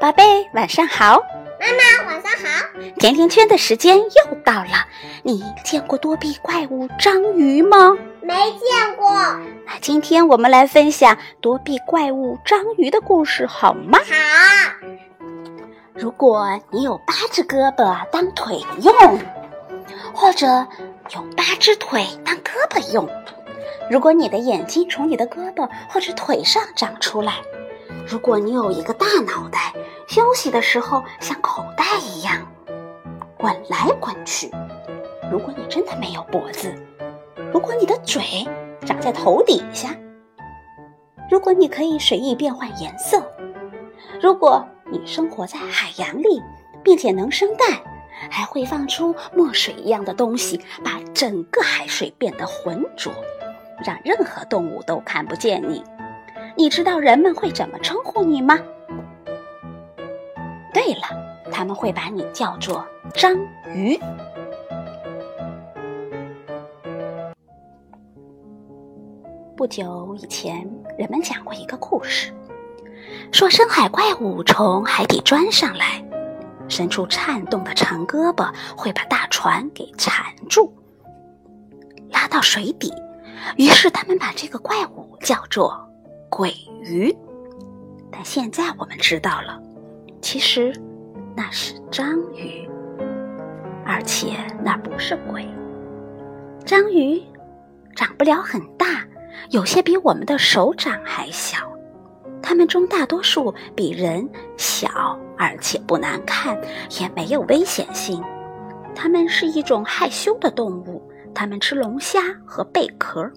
宝贝，晚上好。妈妈，晚上好。甜甜圈的时间又到了。你见过多臂怪物章鱼吗？没见过。那今天我们来分享多臂怪物章鱼的故事，好吗？好。如果你有八只胳膊当腿用，或者有八只腿当胳膊用，如果你的眼睛从你的胳膊或者腿上长出来。如果你有一个大脑袋，休息的时候像口袋一样滚来滚去；如果你真的没有脖子，如果你的嘴长在头底下；如果你可以随意变换颜色；如果你生活在海洋里，并且能生蛋，还会放出墨水一样的东西，把整个海水变得浑浊，让任何动物都看不见你。你知道人们会怎么称呼你吗？对了，他们会把你叫做章鱼。不久以前，人们讲过一个故事，说深海怪物从海底钻上来，伸出颤动的长胳膊，会把大船给缠住，拉到水底。于是他们把这个怪物叫做。鬼鱼，但现在我们知道了，其实那是章鱼，而且那不是鬼。章鱼长不了很大，有些比我们的手掌还小。它们中大多数比人小，而且不难看，也没有危险性。它们是一种害羞的动物，它们吃龙虾和贝壳。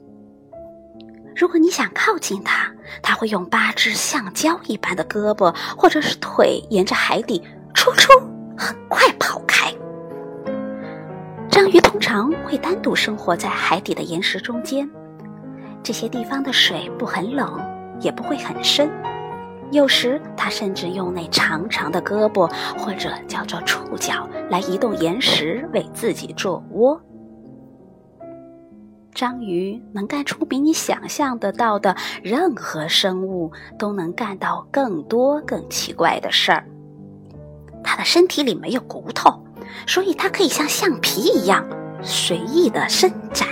如果你想靠近它，它会用八只橡胶一般的胳膊或者是腿，沿着海底“出出”很快跑开。章鱼通常会单独生活在海底的岩石中间，这些地方的水不很冷，也不会很深。有时，它甚至用那长长的胳膊或者叫做触角来移动岩石，为自己做窝。章鱼能干出比你想象得到的任何生物都能干到更多更奇怪的事儿。它的身体里没有骨头，所以它可以像橡皮一样随意的伸展。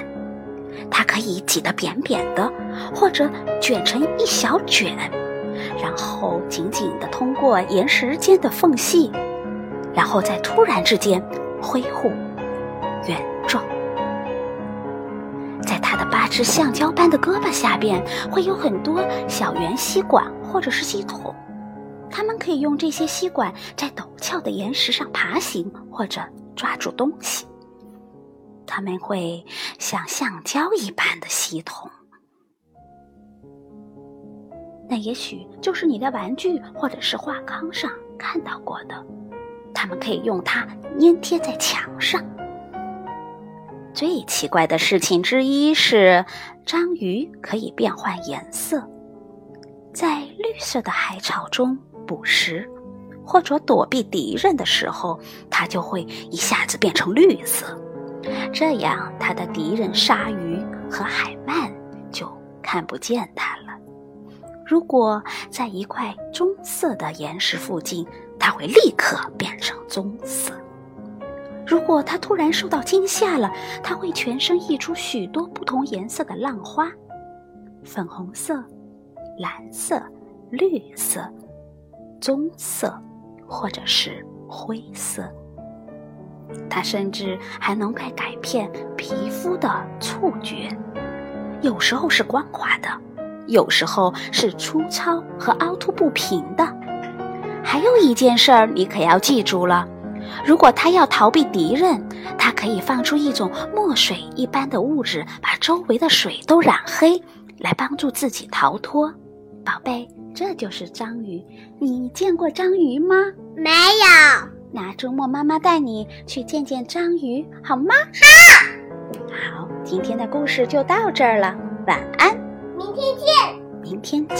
它可以挤得扁扁的，或者卷成一小卷，然后紧紧地通过岩石间的缝隙，然后在突然之间恢复原是。橡胶般的胳膊下边会有很多小圆吸管或者是吸筒，它们可以用这些吸管在陡峭的岩石上爬行或者抓住东西。它们会像橡胶一般的吸筒，那也许就是你在玩具或者是画框上看到过的。它们可以用它粘贴在墙上。最奇怪的事情之一是，章鱼可以变换颜色，在绿色的海草中捕食，或者躲避敌人的时候，它就会一下子变成绿色，这样它的敌人鲨鱼和海鳗就看不见它了。如果在一块棕色的岩石附近，它会立刻变成棕色。如果它突然受到惊吓了，它会全身溢出许多不同颜色的浪花，粉红色、蓝色、绿色、棕色，或者是灰色。它甚至还能改改变皮肤的触觉，有时候是光滑的，有时候是粗糙和凹凸不平的。还有一件事儿，你可要记住了。如果它要逃避敌人，它可以放出一种墨水一般的物质，把周围的水都染黑，来帮助自己逃脱。宝贝，这就是章鱼。你见过章鱼吗？没有。那周末妈妈带你去见见章鱼，好吗？好。好，今天的故事就到这儿了。晚安。明天见。明天见。